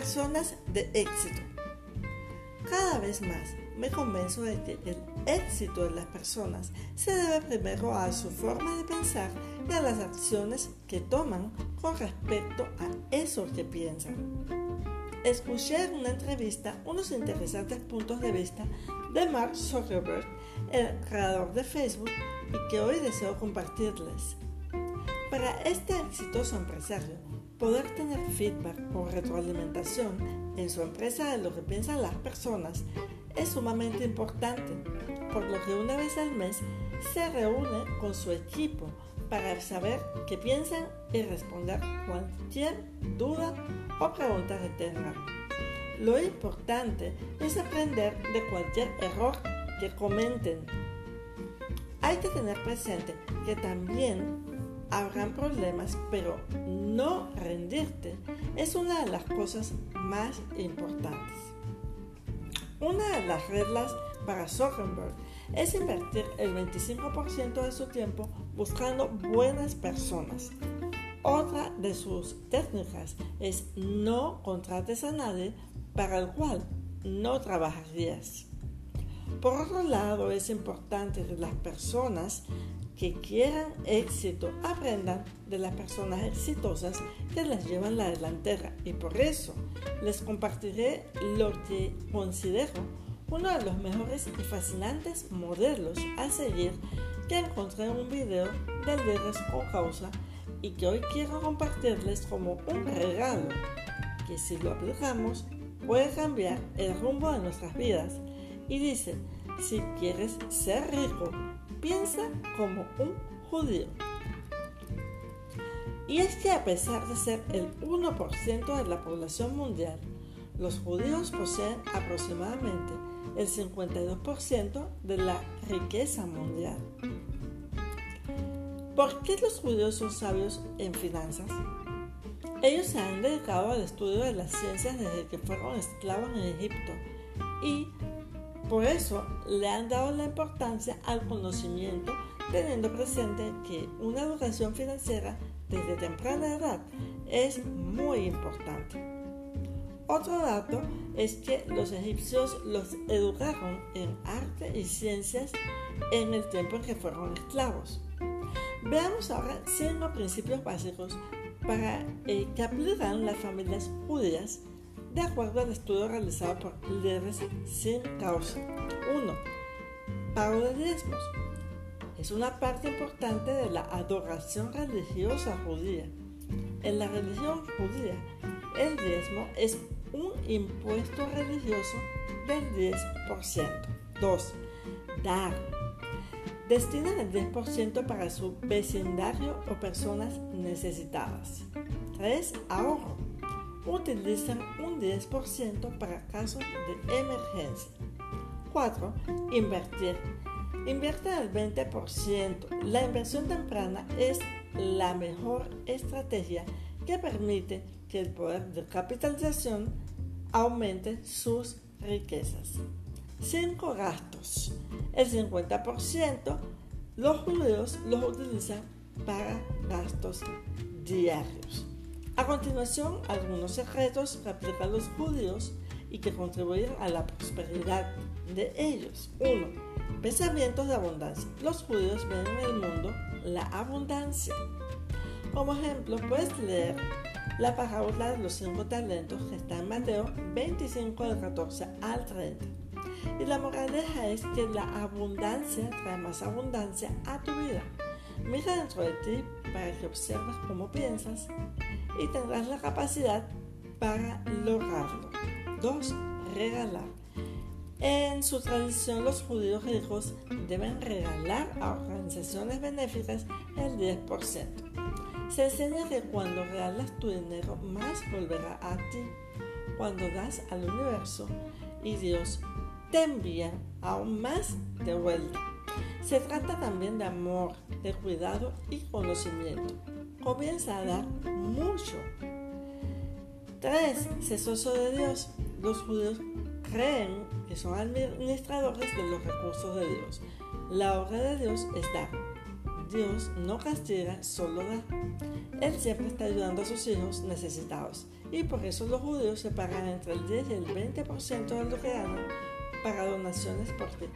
Personas de éxito. Cada vez más me convenzo de que el éxito de las personas se debe primero a su forma de pensar y a las acciones que toman con respecto a eso que piensan. Escuché en una entrevista unos interesantes puntos de vista de Mark Zuckerberg, el creador de Facebook, y que hoy deseo compartirles. Para este exitoso empresario, poder tener feedback o retroalimentación en su empresa de lo que piensan las personas es sumamente importante, por lo que una vez al mes se reúne con su equipo para saber qué piensan y responder cualquier duda o pregunta que tengan. Lo importante es aprender de cualquier error que comenten. Hay que tener presente que también habrán problemas, pero no rendirte es una de las cosas más importantes. Una de las reglas para Zuckerberg es invertir el 25% de su tiempo buscando buenas personas. Otra de sus técnicas es no contrates a nadie para el cual no trabajarías. Por otro lado, es importante que las personas que quieran éxito aprendan de las personas exitosas que las llevan la delantera. Y por eso les compartiré lo que considero uno de los mejores y fascinantes modelos a seguir que encontré en un video del Líderes o Causa y que hoy quiero compartirles como un regalo que si lo aplicamos puede cambiar el rumbo de nuestras vidas. Y dice si quieres ser rico piensa como un judío. Y es que a pesar de ser el 1% de la población mundial, los judíos poseen aproximadamente el 52% de la riqueza mundial. ¿Por qué los judíos son sabios en finanzas? Ellos se han dedicado al estudio de las ciencias desde que fueron esclavos en Egipto y por eso le han dado la importancia al conocimiento, teniendo presente que una educación financiera desde temprana edad es muy importante. Otro dato es que los egipcios los educaron en arte y ciencias en el tiempo en que fueron esclavos. Veamos ahora cinco principios básicos para eh, que aplican las familias judías de acuerdo al estudio realizado por líderes sin causa. 1. Pago de diezmos. Es una parte importante de la adoración religiosa judía. En la religión judía, el diezmo es un impuesto religioso del 10%. 2. Dar. Destinan el 10% para su vecindario o personas necesitadas. 3. Ahorro utilizan un 10% para casos de emergencia. 4. Invertir. Invierte el 20%. La inversión temprana es la mejor estrategia que permite que el poder de capitalización aumente sus riquezas. 5 gastos. El 50% los judíos los utilizan para gastos diarios. A continuación, algunos secretos que aplican los judíos y que contribuyen a la prosperidad de ellos. 1. Pensamientos de abundancia. Los judíos ven en el mundo la abundancia. Como ejemplo, puedes leer la parábola de los cinco talentos que está en Mateo 25 del 14 al 30. Y la moraleja es que la abundancia trae más abundancia a tu vida. Mira dentro de ti para que observes cómo piensas y tendrás la capacidad para lograrlo. 2. Regalar. En su tradición los judíos ricos deben regalar a organizaciones benéficas el 10%. Se enseña que cuando regalas tu dinero más volverá a ti. Cuando das al universo y Dios te envía aún más de vuelta. Se trata también de amor, de cuidado y conocimiento comienza a dar mucho. 3. Cesoso de Dios. Los judíos creen que son administradores de los recursos de Dios. La obra de Dios es dar. Dios no castiga, solo da. Él siempre está ayudando a sus hijos necesitados y por eso los judíos se pagan entre el 10 y el 20% de lo que ganan para donaciones porque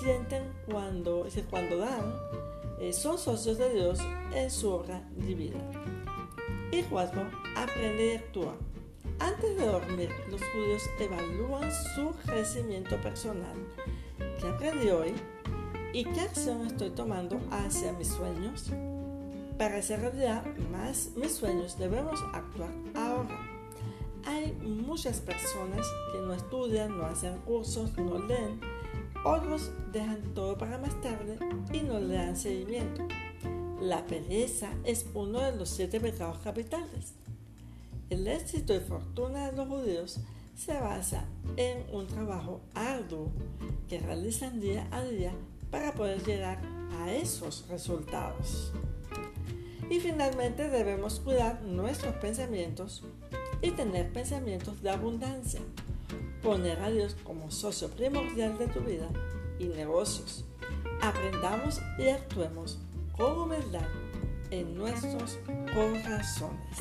sienten cuando, cuando dan eh, son socios de Dios en su obra divina. Y cuatro, aprende y actúa. Antes de dormir, los judíos evalúan su crecimiento personal. ¿Qué aprendí hoy? ¿Y qué acción estoy tomando hacia mis sueños? Para hacer realidad más mis sueños debemos actuar ahora. Hay muchas personas que no estudian, no hacen cursos, no leen. Otros dejan todo para más tarde y no le dan seguimiento. La pereza es uno de los siete pecados capitales. El éxito y fortuna de los judíos se basa en un trabajo arduo que realizan día a día para poder llegar a esos resultados. Y finalmente debemos cuidar nuestros pensamientos y tener pensamientos de abundancia. Poner a Dios como socio primordial de tu vida y negocios. Aprendamos y actuemos con humildad en nuestros corazones.